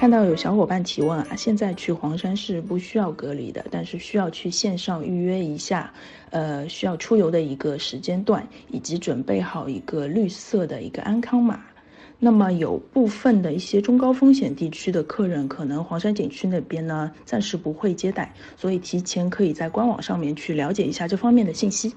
看到有小伙伴提问啊，现在去黄山是不需要隔离的，但是需要去线上预约一下，呃，需要出游的一个时间段，以及准备好一个绿色的一个安康码。那么有部分的一些中高风险地区的客人，可能黄山景区那边呢暂时不会接待，所以提前可以在官网上面去了解一下这方面的信息。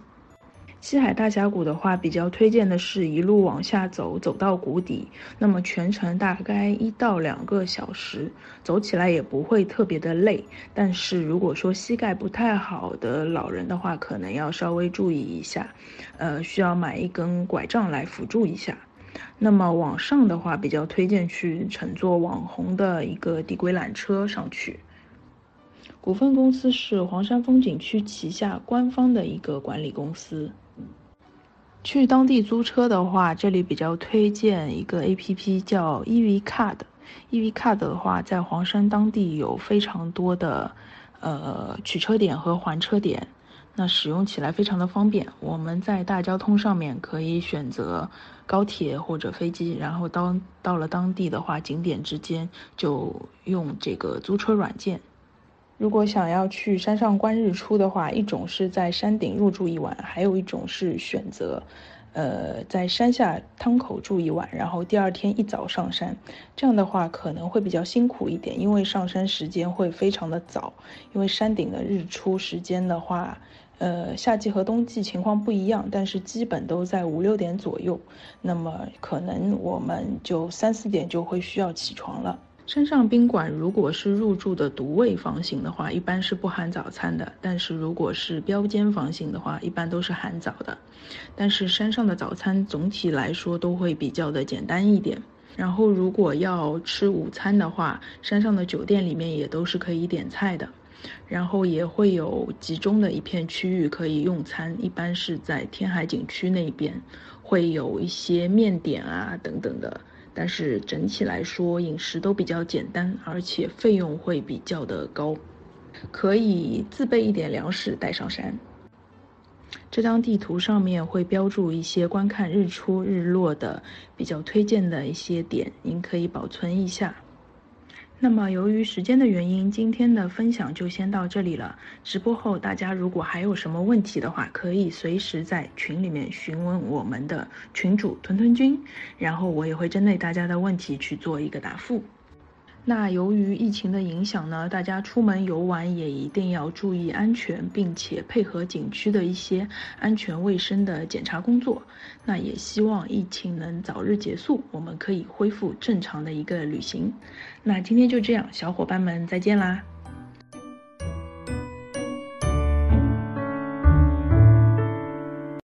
西海大峡谷的话，比较推荐的是一路往下走，走到谷底。那么全程大概一到两个小时，走起来也不会特别的累。但是如果说膝盖不太好的老人的话，可能要稍微注意一下，呃，需要买一根拐杖来辅助一下。那么往上的话，比较推荐去乘坐网红的一个地轨缆车上去。股份公司是黄山风景区旗下官方的一个管理公司。去当地租车的话，这里比较推荐一个 A P P 叫 E V Card。E V Card 的话，在黄山当地有非常多的呃取车点和还车点，那使用起来非常的方便。我们在大交通上面可以选择高铁或者飞机，然后到到了当地的话，景点之间就用这个租车软件。如果想要去山上观日出的话，一种是在山顶入住一晚，还有一种是选择，呃，在山下汤口住一晚，然后第二天一早上山。这样的话可能会比较辛苦一点，因为上山时间会非常的早。因为山顶的日出时间的话，呃，夏季和冬季情况不一样，但是基本都在五六点左右。那么可能我们就三四点就会需要起床了。山上宾馆如果是入住的独卫房型的话，一般是不含早餐的；但是如果是标间房型的话，一般都是含早的。但是山上的早餐总体来说都会比较的简单一点。然后如果要吃午餐的话，山上的酒店里面也都是可以点菜的，然后也会有集中的一片区域可以用餐，一般是在天海景区那边，会有一些面点啊等等的。但是整体来说，饮食都比较简单，而且费用会比较的高，可以自备一点粮食带上山。这张地图上面会标注一些观看日出日落的比较推荐的一些点，您可以保存一下。那么由于时间的原因，今天的分享就先到这里了。直播后大家如果还有什么问题的话，可以随时在群里面询问我们的群主屯屯君，然后我也会针对大家的问题去做一个答复。那由于疫情的影响呢，大家出门游玩也一定要注意安全，并且配合景区的一些安全卫生的检查工作。那也希望疫情能早日结束，我们可以恢复正常的一个旅行。那今天就这样，小伙伴们再见啦。